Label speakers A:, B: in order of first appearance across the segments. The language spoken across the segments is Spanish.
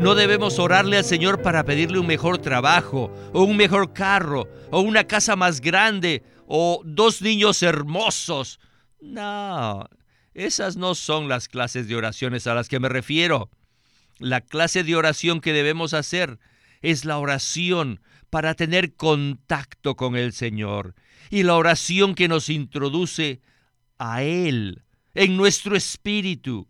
A: No debemos orarle al Señor para pedirle un mejor trabajo, o un mejor carro, o una casa más grande, o dos niños hermosos. No, esas no son las clases de oraciones a las que me refiero. La clase de oración que debemos hacer es la oración para tener contacto con el Señor y la oración que nos introduce a Él en nuestro espíritu.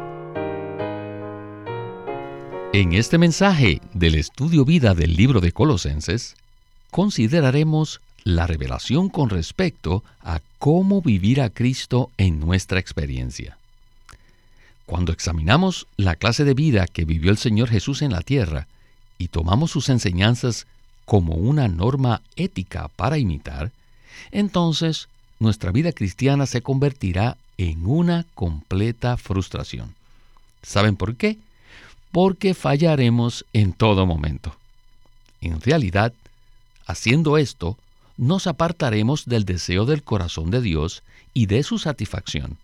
B: En este mensaje del Estudio Vida del libro de Colosenses, consideraremos la revelación con respecto a cómo vivir a Cristo en nuestra experiencia. Cuando examinamos la clase de vida que vivió el Señor Jesús en la tierra y tomamos sus enseñanzas como una norma ética para imitar, entonces nuestra vida cristiana se convertirá en una completa frustración. ¿Saben por qué? Porque fallaremos en todo momento. En realidad, haciendo esto, nos apartaremos del deseo del corazón de Dios y de su satisfacción,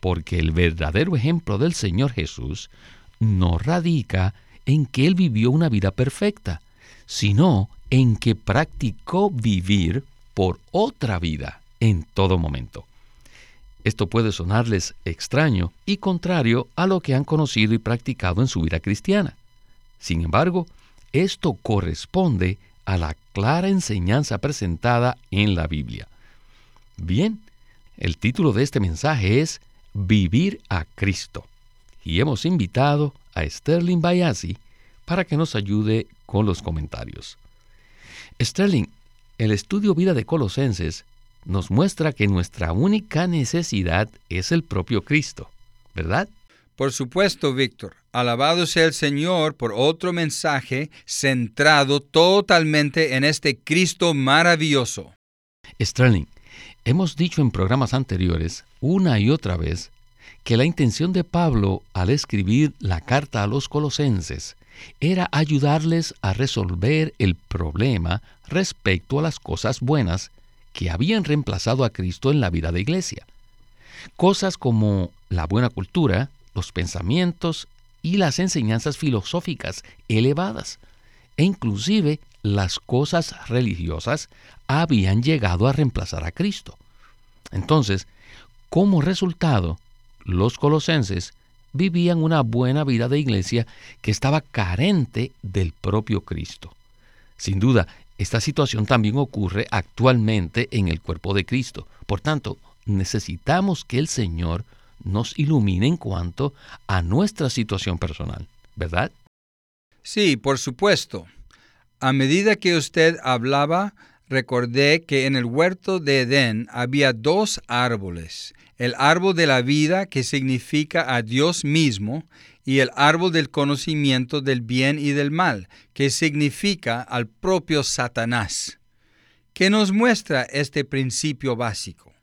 B: porque el verdadero ejemplo del Señor Jesús no radica en que Él vivió una vida perfecta, sino en que practicó vivir por otra vida en todo momento. Esto puede sonarles extraño y contrario a lo que han conocido y practicado en su vida cristiana. Sin embargo, esto corresponde a la clara enseñanza presentada en la Biblia. Bien, el título de este mensaje es Vivir a Cristo. Y hemos invitado a Sterling Bayasi para que nos ayude con los comentarios. Sterling, el estudio vida de Colosenses nos muestra que nuestra única necesidad es el propio Cristo, ¿verdad?
C: Por supuesto, Víctor. Alabado sea el Señor por otro mensaje centrado totalmente en este Cristo maravilloso.
B: Sterling, hemos dicho en programas anteriores una y otra vez que la intención de Pablo al escribir la carta a los colosenses era ayudarles a resolver el problema respecto a las cosas buenas que habían reemplazado a Cristo en la vida de iglesia. Cosas como la buena cultura, los pensamientos y las enseñanzas filosóficas elevadas, e inclusive las cosas religiosas habían llegado a reemplazar a Cristo. Entonces, como resultado, los colosenses vivían una buena vida de iglesia que estaba carente del propio Cristo. Sin duda, esta situación también ocurre actualmente en el cuerpo de Cristo. Por tanto, necesitamos que el Señor nos ilumine en cuanto a nuestra situación personal, ¿verdad?
C: Sí, por supuesto. A medida que usted hablaba, recordé que en el huerto de Edén había dos árboles, el árbol de la vida que significa a Dios mismo y el árbol del conocimiento del bien y del mal, que significa al propio Satanás. ¿Qué nos muestra este principio básico?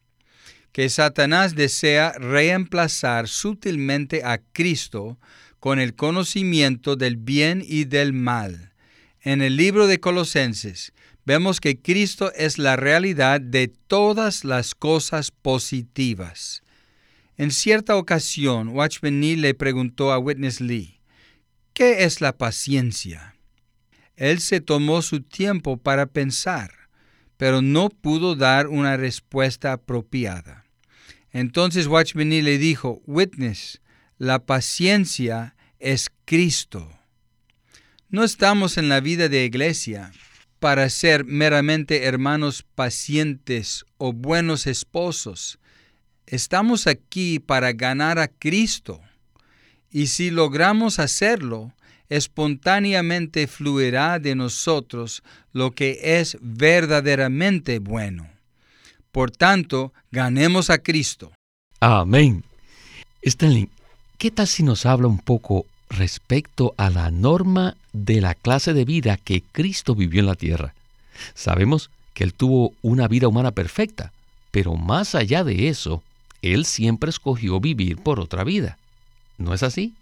C: Que Satanás desea reemplazar sutilmente a Cristo con el conocimiento del bien y del mal. En el libro de Colosenses vemos que Cristo es la realidad de todas las cosas positivas. En cierta ocasión, Watchman Nee le preguntó a Witness Lee, ¿qué es la paciencia? Él se tomó su tiempo para pensar, pero no pudo dar una respuesta apropiada. Entonces Watchman Nee le dijo, Witness, la paciencia es Cristo. No estamos en la vida de iglesia para ser meramente hermanos pacientes o buenos esposos. Estamos aquí para ganar a Cristo. Y si logramos hacerlo, espontáneamente fluirá de nosotros lo que es verdaderamente bueno. Por tanto, ganemos a Cristo.
B: Amén. Stanley, ¿qué tal si nos habla un poco respecto a la norma de la clase de vida que Cristo vivió en la tierra. Sabemos que Él tuvo una vida humana perfecta, pero más allá de eso, Él siempre escogió vivir por otra vida. ¿No es así?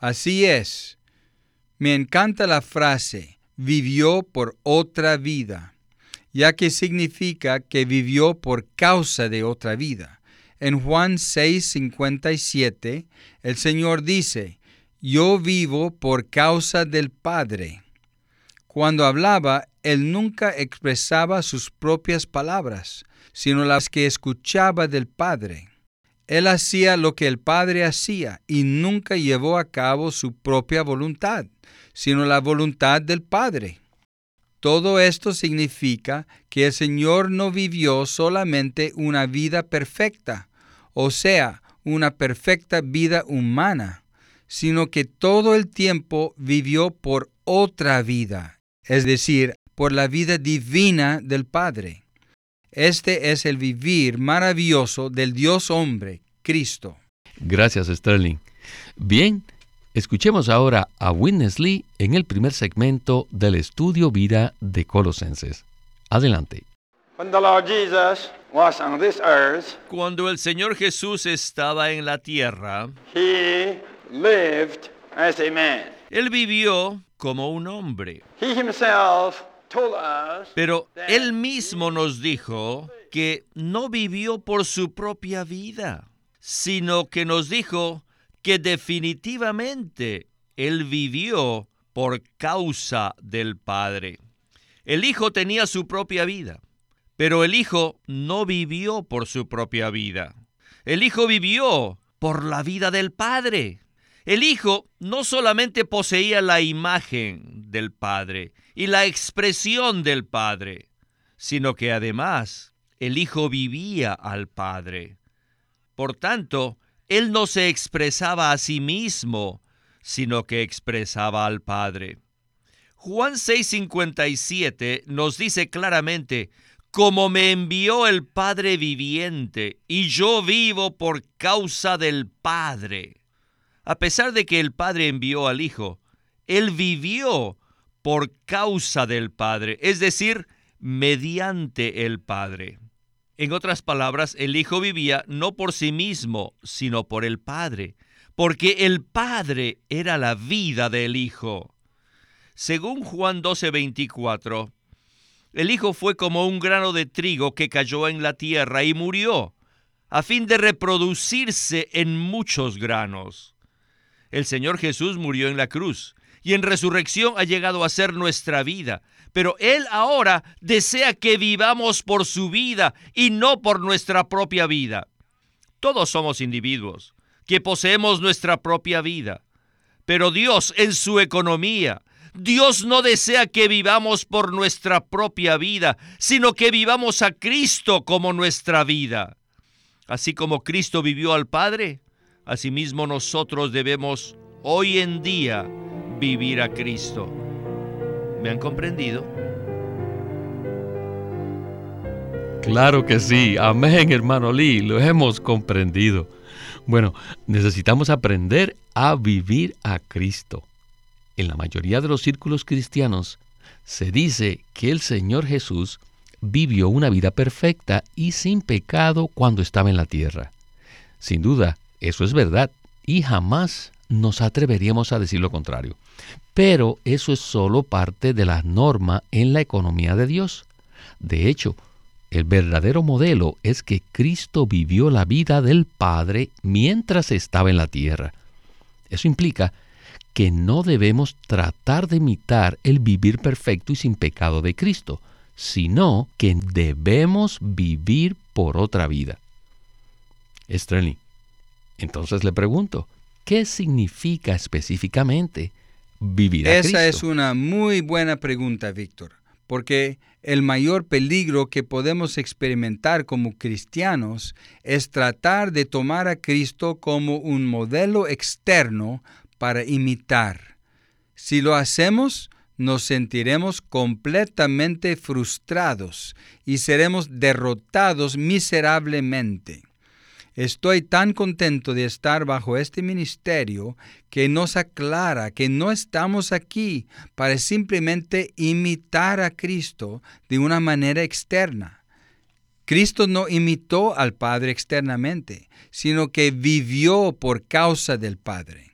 C: Así es. Me encanta la frase, vivió por otra vida, ya que significa que vivió por causa de otra vida. En Juan 6:57, el Señor dice, yo vivo por causa del Padre. Cuando hablaba, Él nunca expresaba sus propias palabras, sino las que escuchaba del Padre. Él hacía lo que el Padre hacía y nunca llevó a cabo su propia voluntad, sino la voluntad del Padre. Todo esto significa que el Señor no vivió solamente una vida perfecta, o sea, una perfecta vida humana, sino que todo el tiempo vivió por otra vida, es decir, por la vida divina del Padre. Este es el vivir maravilloso del Dios hombre, Cristo.
B: Gracias, Sterling. Bien, escuchemos ahora a Witness Lee en el primer segmento del estudio vida de Colosenses. Adelante.
A: Cuando el Señor Jesús estaba en la tierra, Él vivió como un hombre. Pero Él mismo nos dijo que no vivió por su propia vida, sino que nos dijo que definitivamente Él vivió por causa del Padre. El Hijo tenía su propia vida pero el Hijo no vivió por su propia vida. El Hijo vivió por la vida del Padre. El Hijo no solamente poseía la imagen del Padre y la expresión del Padre, sino que además el Hijo vivía al Padre. Por tanto, Él no se expresaba a sí mismo, sino que expresaba al Padre. Juan 6:57 nos dice claramente, como me envió el Padre viviente, y yo vivo por causa del Padre. A pesar de que el Padre envió al Hijo, Él vivió por causa del Padre, es decir, mediante el Padre. En otras palabras, el Hijo vivía no por sí mismo, sino por el Padre, porque el Padre era la vida del Hijo. Según Juan 12:24, el hijo fue como un grano de trigo que cayó en la tierra y murió, a fin de reproducirse en muchos granos. El Señor Jesús murió en la cruz y en resurrección ha llegado a ser nuestra vida, pero Él ahora desea que vivamos por su vida y no por nuestra propia vida. Todos somos individuos que poseemos nuestra propia vida, pero Dios en su economía, Dios no desea que vivamos por nuestra propia vida, sino que vivamos a Cristo como nuestra vida. Así como Cristo vivió al Padre, asimismo nosotros debemos hoy en día vivir a Cristo. ¿Me han comprendido?
B: Claro que sí. Amén, hermano Lee. Lo hemos comprendido. Bueno, necesitamos aprender a vivir a Cristo en la mayoría de los círculos cristianos se dice que el Señor Jesús vivió una vida perfecta y sin pecado cuando estaba en la tierra. Sin duda, eso es verdad y jamás nos atreveríamos a decir lo contrario. Pero eso es solo parte de la norma en la economía de Dios. De hecho, el verdadero modelo es que Cristo vivió la vida del Padre mientras estaba en la tierra. Eso implica que no debemos tratar de imitar el vivir perfecto y sin pecado de Cristo, sino que debemos vivir por otra vida. Sterling, entonces le pregunto, ¿qué significa específicamente vivir
C: a
B: Cristo?
C: Esa es una muy buena pregunta, Víctor, porque el mayor peligro que podemos experimentar como cristianos es tratar de tomar a Cristo como un modelo externo para imitar. Si lo hacemos, nos sentiremos completamente frustrados y seremos derrotados miserablemente. Estoy tan contento de estar bajo este ministerio que nos aclara que no estamos aquí para simplemente imitar a Cristo de una manera externa. Cristo no imitó al Padre externamente, sino que vivió por causa del Padre.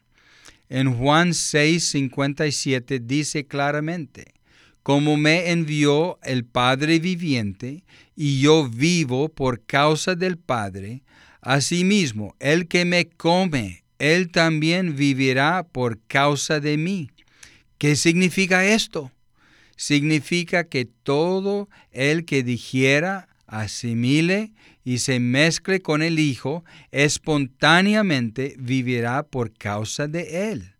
C: En Juan 6:57 dice claramente, como me envió el Padre viviente, y yo vivo por causa del Padre, Asimismo, el que me come, él también vivirá por causa de mí. ¿Qué significa esto? Significa que todo el que digiera, asimile y se mezcle con el Hijo, espontáneamente vivirá por causa de Él.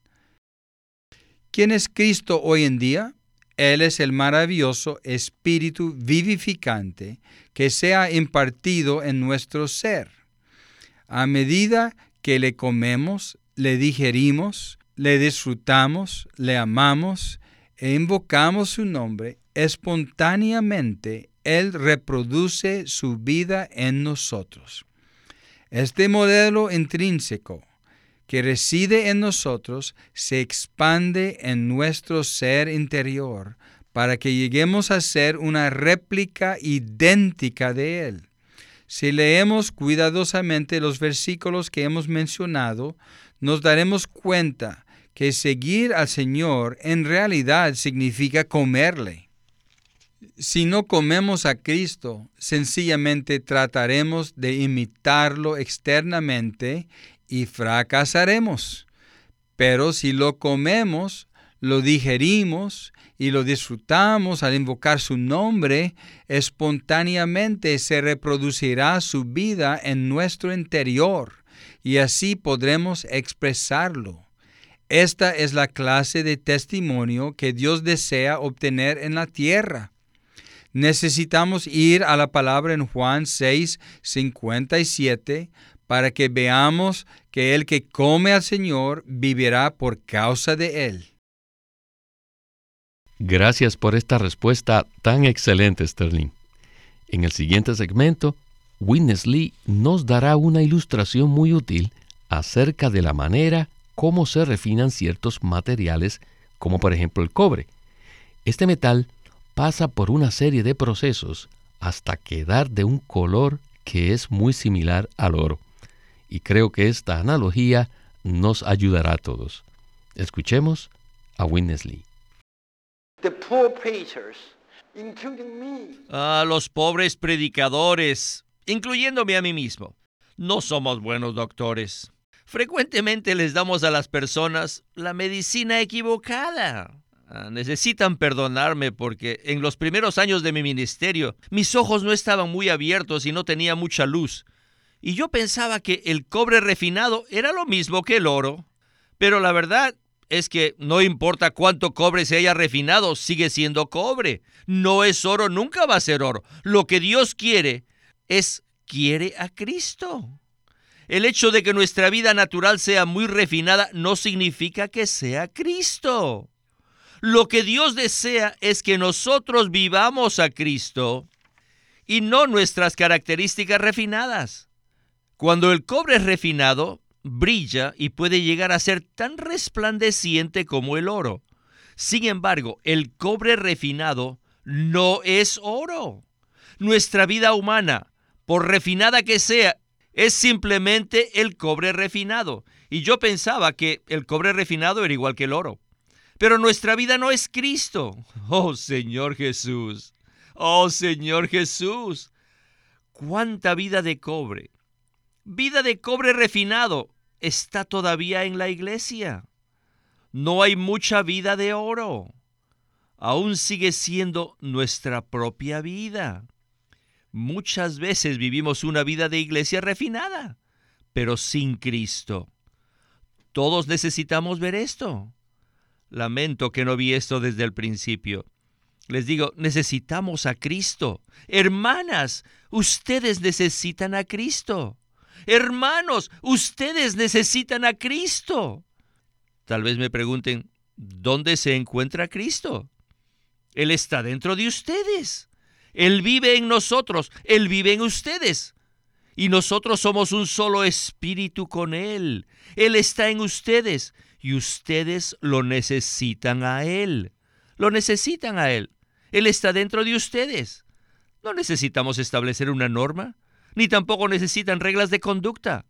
C: ¿Quién es Cristo hoy en día? Él es el maravilloso Espíritu vivificante que se ha impartido en nuestro ser. A medida que le comemos, le digerimos, le disfrutamos, le amamos e invocamos su nombre, espontáneamente Él reproduce su vida en nosotros. Este modelo intrínseco que reside en nosotros se expande en nuestro ser interior para que lleguemos a ser una réplica idéntica de Él. Si leemos cuidadosamente los versículos que hemos mencionado, nos daremos cuenta que seguir al Señor en realidad significa comerle. Si no comemos a Cristo, sencillamente trataremos de imitarlo externamente y fracasaremos. Pero si lo comemos, lo digerimos y lo disfrutamos al invocar su nombre, espontáneamente se reproducirá su vida en nuestro interior y así podremos expresarlo. Esta es la clase de testimonio que Dios desea obtener en la tierra. Necesitamos ir a la palabra en Juan 6, 57 para que veamos que el que come al Señor vivirá por causa de él.
B: Gracias por esta respuesta tan excelente, Sterling. En el siguiente segmento, Witness Lee nos dará una ilustración muy útil acerca de la manera cómo se refinan ciertos materiales, como por ejemplo el cobre. Este metal pasa por una serie de procesos hasta quedar de un color que es muy similar al oro. Y creo que esta analogía nos ayudará a todos. Escuchemos a Witness Lee.
A: A los pobres predicadores, incluyéndome a mí mismo. No somos buenos doctores. Frecuentemente les damos a las personas la medicina equivocada. Ah, necesitan perdonarme porque en los primeros años de mi ministerio mis ojos no estaban muy abiertos y no tenía mucha luz. Y yo pensaba que el cobre refinado era lo mismo que el oro. Pero la verdad es que no importa cuánto cobre se haya refinado, sigue siendo cobre. No es oro, nunca va a ser oro. Lo que Dios quiere es, quiere a Cristo. El hecho de que nuestra vida natural sea muy refinada no significa que sea Cristo. Lo que Dios desea es que nosotros vivamos a Cristo y no nuestras características refinadas. Cuando el cobre es refinado, brilla y puede llegar a ser tan resplandeciente como el oro. Sin embargo, el cobre refinado no es oro. Nuestra vida humana, por refinada que sea, es simplemente el cobre refinado. Y yo pensaba que el cobre refinado era igual que el oro. Pero nuestra vida no es Cristo. Oh Señor Jesús. Oh Señor Jesús. ¿Cuánta vida de cobre? Vida de cobre refinado está todavía en la iglesia. No hay mucha vida de oro. Aún sigue siendo nuestra propia vida. Muchas veces vivimos una vida de iglesia refinada, pero sin Cristo. Todos necesitamos ver esto. Lamento que no vi esto desde el principio. Les digo, necesitamos a Cristo. Hermanas, ustedes necesitan a Cristo. Hermanos, ustedes necesitan a Cristo. Tal vez me pregunten, ¿dónde se encuentra Cristo? Él está dentro de ustedes. Él vive en nosotros. Él vive en ustedes. y nosotros somos un solo espíritu con Él. Él está en ustedes y ustedes lo necesitan a Él. Lo necesitan a Él. Él está dentro de ustedes. No necesitamos establecer una norma, ni tampoco necesitan reglas de conducta.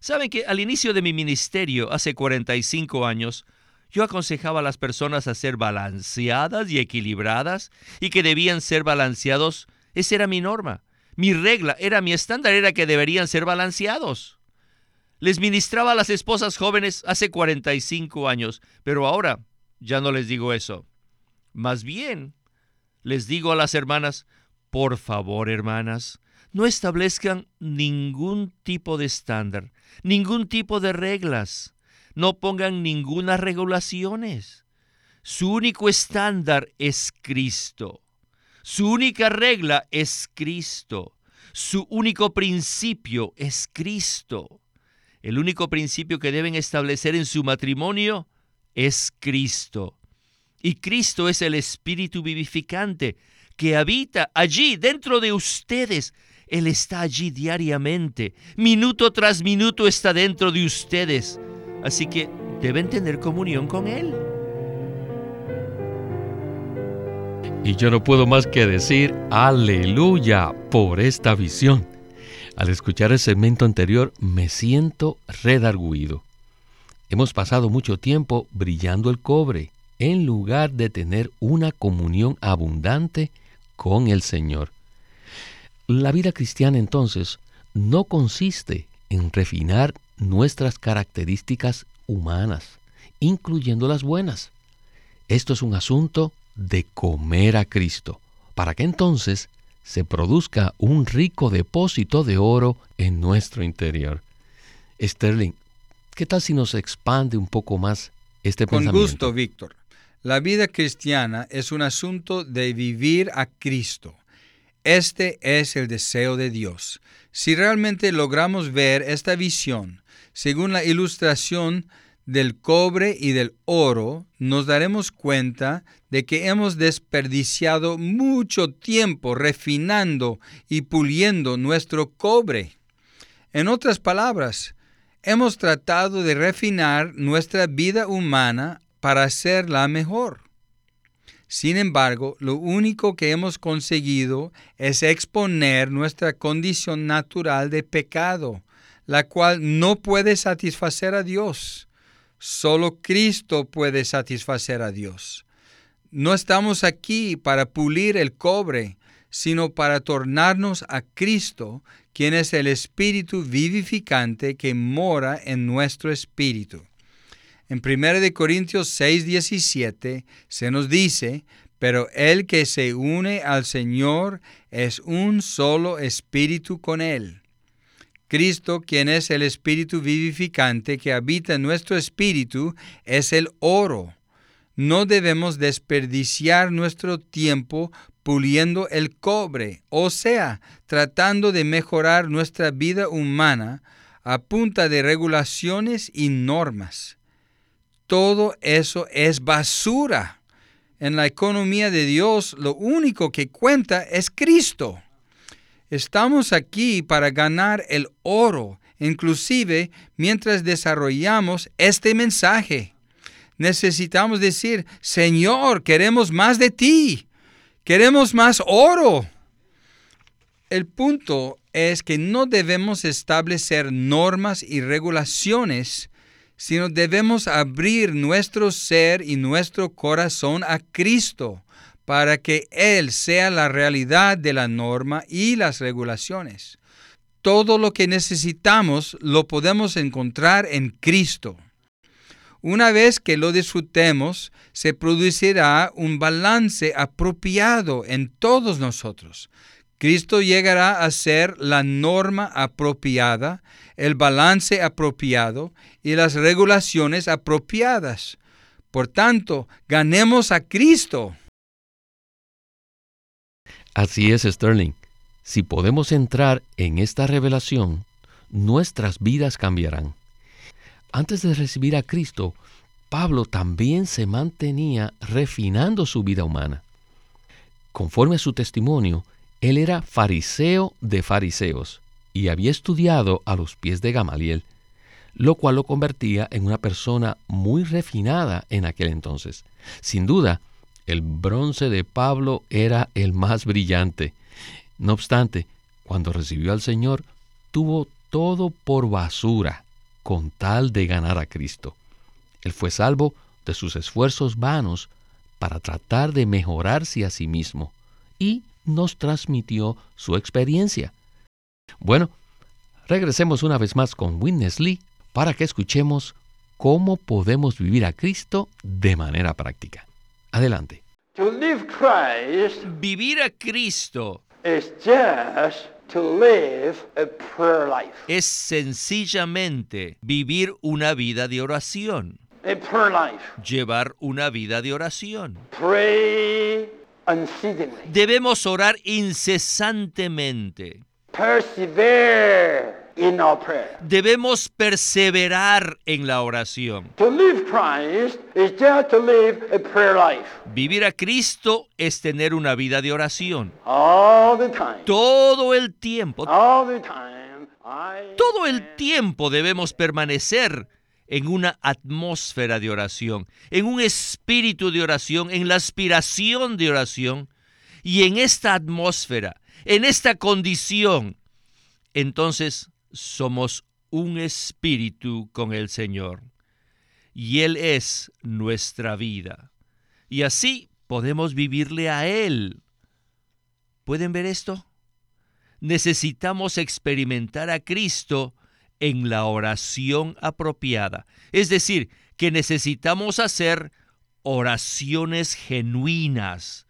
A: Saben que al inicio de mi ministerio, hace 45 años, yo aconsejaba a las personas a ser balanceadas y equilibradas y que debían ser balanceados. Esa era mi norma. Mi regla era mi estándar era que deberían ser balanceados. Les ministraba a las esposas jóvenes hace 45 años, pero ahora ya no les digo eso. Más bien, les digo a las hermanas, por favor, hermanas, no establezcan ningún tipo de estándar, ningún tipo de reglas, no pongan ninguna regulaciones. Su único estándar es Cristo. Su única regla es Cristo. Su único principio es Cristo. El único principio que deben establecer en su matrimonio es Cristo. Y Cristo es el Espíritu vivificante que habita allí dentro de ustedes. Él está allí diariamente, minuto tras minuto está dentro de ustedes. Así que deben tener comunión con Él.
B: Y yo no puedo más que decir aleluya por esta visión. Al escuchar el segmento anterior me siento redarguido. Hemos pasado mucho tiempo brillando el cobre en lugar de tener una comunión abundante con el Señor. La vida cristiana entonces no consiste en refinar nuestras características humanas, incluyendo las buenas. Esto es un asunto de comer a Cristo, para que entonces se produzca un rico depósito de oro en nuestro interior. Sterling, ¿qué tal si nos expande un poco más este pensamiento?
C: Con gusto, Víctor. La vida cristiana es un asunto de vivir a Cristo. Este es el deseo de Dios. Si realmente logramos ver esta visión, según la ilustración del cobre y del oro, nos daremos cuenta de que hemos desperdiciado mucho tiempo refinando y puliendo nuestro cobre. En otras palabras, hemos tratado de refinar nuestra vida humana para hacerla mejor. Sin embargo, lo único que hemos conseguido es exponer nuestra condición natural de pecado, la cual no puede satisfacer a Dios. Solo Cristo puede satisfacer a Dios. No estamos aquí para pulir el cobre, sino para tornarnos a Cristo, quien es el Espíritu vivificante que mora en nuestro espíritu. En 1 Corintios 6, 17 se nos dice, pero el que se une al Señor es un solo espíritu con Él. Cristo, quien es el Espíritu vivificante que habita en nuestro espíritu, es el oro. No debemos desperdiciar nuestro tiempo puliendo el cobre, o sea, tratando de mejorar nuestra vida humana a punta de regulaciones y normas. Todo eso es basura. En la economía de Dios lo único que cuenta es Cristo. Estamos aquí para ganar el oro, inclusive mientras desarrollamos este mensaje. Necesitamos decir, Señor, queremos más de ti, queremos más oro. El punto es que no debemos establecer normas y regulaciones, sino debemos abrir nuestro ser y nuestro corazón a Cristo para que Él sea la realidad de la norma y las regulaciones. Todo lo que necesitamos lo podemos encontrar en Cristo. Una vez que lo disfrutemos, se producirá un balance apropiado en todos nosotros. Cristo llegará a ser la norma apropiada, el balance apropiado y las regulaciones apropiadas. Por tanto, ganemos a Cristo.
B: Así es, Sterling. Si podemos entrar en esta revelación, nuestras vidas cambiarán. Antes de recibir a Cristo, Pablo también se mantenía refinando su vida humana. Conforme a su testimonio, él era fariseo de fariseos y había estudiado a los pies de Gamaliel, lo cual lo convertía en una persona muy refinada en aquel entonces. Sin duda, el bronce de Pablo era el más brillante. No obstante, cuando recibió al Señor, tuvo todo por basura con tal de ganar a Cristo. Él fue salvo de sus esfuerzos vanos para tratar de mejorarse a sí mismo y nos transmitió su experiencia. Bueno, regresemos una vez más con Witness Lee para que escuchemos cómo podemos vivir a Cristo de manera práctica. Adelante.
A: Vivir a Cristo es sencillamente vivir una vida de oración. Llevar una vida de oración. Debemos orar incesantemente. Debemos perseverar en la oración. Vivir a Cristo es tener una vida de oración. Todo el tiempo. Todo el tiempo debemos permanecer en una atmósfera de oración, en un espíritu de oración, en la aspiración de oración. Y en esta atmósfera, en esta condición, entonces somos un espíritu con el Señor. Y Él es nuestra vida. Y así podemos vivirle a Él. ¿Pueden ver esto? Necesitamos experimentar a Cristo en la oración apropiada. Es decir, que necesitamos hacer oraciones genuinas.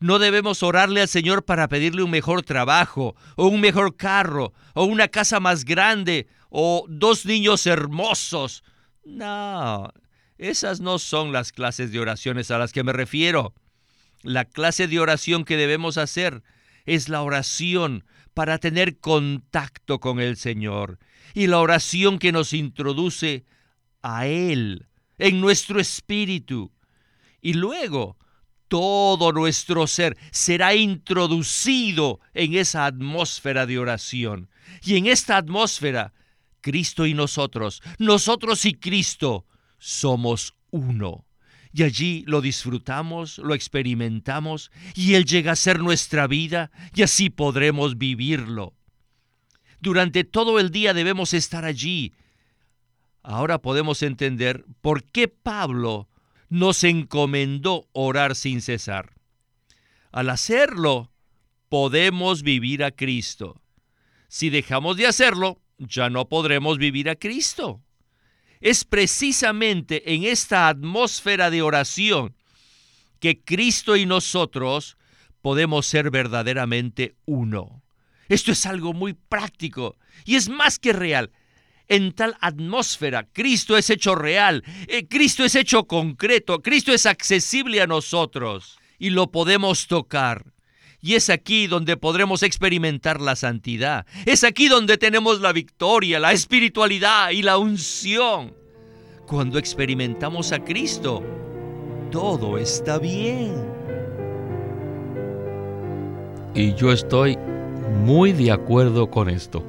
A: No debemos orarle al Señor para pedirle un mejor trabajo, o un mejor carro, o una casa más grande, o dos niños hermosos. No, esas no son las clases de oraciones a las que me refiero. La clase de oración que debemos hacer es la oración para tener contacto con el Señor y la oración que nos introduce a Él en nuestro espíritu. Y luego todo nuestro ser será introducido en esa atmósfera de oración. Y en esta atmósfera, Cristo y nosotros, nosotros y Cristo, somos uno. Y allí lo disfrutamos, lo experimentamos, y Él llega a ser nuestra vida, y así podremos vivirlo. Durante todo el día debemos estar allí. Ahora podemos entender por qué Pablo nos encomendó orar sin cesar. Al hacerlo, podemos vivir a Cristo. Si dejamos de hacerlo, ya no podremos vivir a Cristo. Es precisamente en esta atmósfera de oración que Cristo y nosotros podemos ser verdaderamente uno. Esto es algo muy práctico y es más que real. En tal atmósfera, Cristo es hecho real, eh, Cristo es hecho concreto, Cristo es accesible a nosotros y lo podemos tocar. Y es aquí donde podremos experimentar la santidad. Es aquí donde tenemos la victoria, la espiritualidad y la unción. Cuando experimentamos a Cristo, todo está bien.
B: Y yo estoy muy de acuerdo con esto.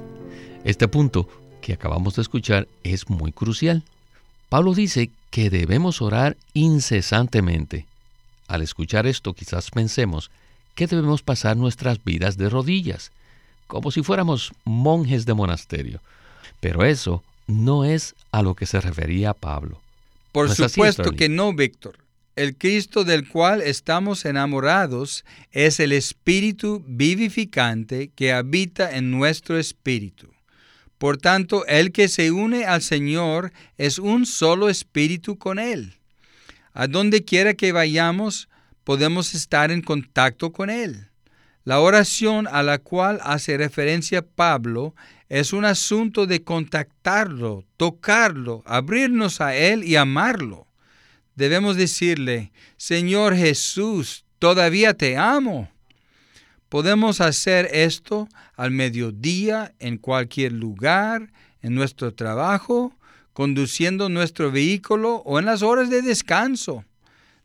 B: Este punto que acabamos de escuchar es muy crucial. Pablo dice que debemos orar incesantemente. Al escuchar esto quizás pensemos que debemos pasar nuestras vidas de rodillas, como si fuéramos monjes de monasterio. Pero eso no es a lo que se refería Pablo.
C: Por supuesto que no, Víctor. El Cristo del cual estamos enamorados es el Espíritu vivificante que habita en nuestro espíritu. Por tanto, el que se une al Señor es un solo espíritu con Él. A donde quiera que vayamos, podemos estar en contacto con Él. La oración a la cual hace referencia Pablo es un asunto de contactarlo, tocarlo, abrirnos a Él y amarlo debemos decirle, Señor Jesús, todavía te amo. Podemos hacer esto al mediodía, en cualquier lugar, en nuestro trabajo, conduciendo nuestro vehículo o en las horas de descanso.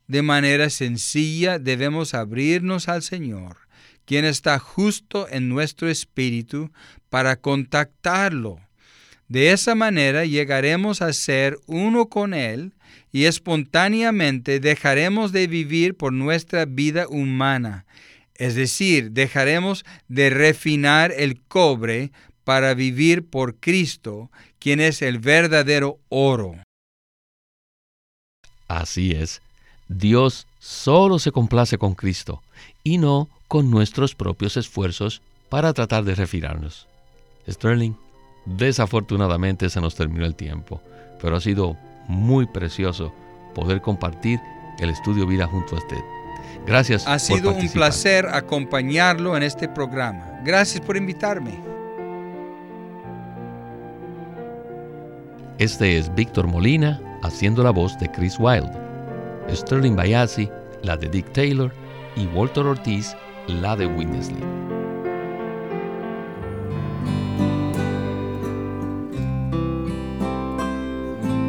C: De manera sencilla debemos abrirnos al Señor, quien está justo en nuestro espíritu, para contactarlo. De esa manera llegaremos a ser uno con Él y espontáneamente dejaremos de vivir por nuestra vida humana, es decir, dejaremos de refinar el cobre para vivir por Cristo, quien es el verdadero oro.
B: Así es, Dios solo se complace con Cristo y no con nuestros propios esfuerzos para tratar de refinarnos. Sterling, desafortunadamente se nos terminó el tiempo, pero ha sido muy precioso poder compartir el estudio vida junto a usted. Gracias.
C: Ha sido un placer acompañarlo en este programa. Gracias por invitarme.
B: Este es Víctor Molina haciendo la voz de Chris Wilde, Sterling Bayazzi, la de Dick Taylor y Walter Ortiz, la de Winnesley.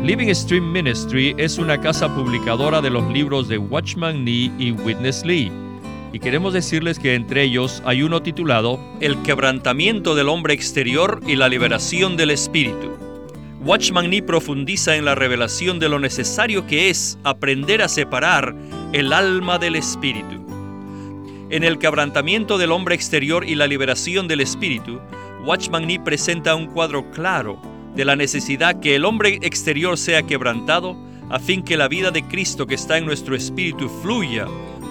D: Living Stream Ministry es una casa publicadora de los libros de Watchman Nee y Witness Lee. Y queremos decirles que entre ellos hay uno titulado El quebrantamiento del hombre exterior y la liberación del espíritu. Watchman Nee profundiza en la revelación de lo necesario que es aprender a separar el alma del espíritu. En el quebrantamiento del hombre exterior y la liberación del espíritu, Watchman Nee presenta un cuadro claro de la necesidad que el hombre exterior sea quebrantado, a fin que la vida de Cristo que está en nuestro espíritu fluya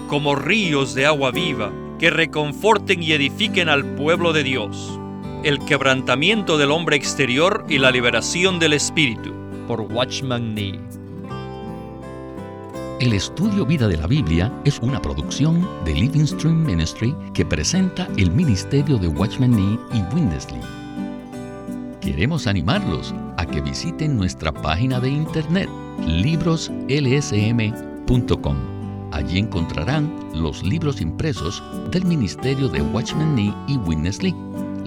D: como ríos de agua viva, que reconforten y edifiquen al pueblo de Dios. El quebrantamiento del hombre exterior y la liberación del espíritu, por Watchman Nee.
B: El estudio Vida de la Biblia es una producción de Living Stream Ministry que presenta el ministerio de Watchman Nee y Windesley Queremos animarlos a que visiten nuestra página de internet libroslsm.com. Allí encontrarán los libros impresos del ministerio de Watchman Nee y Witness Lee,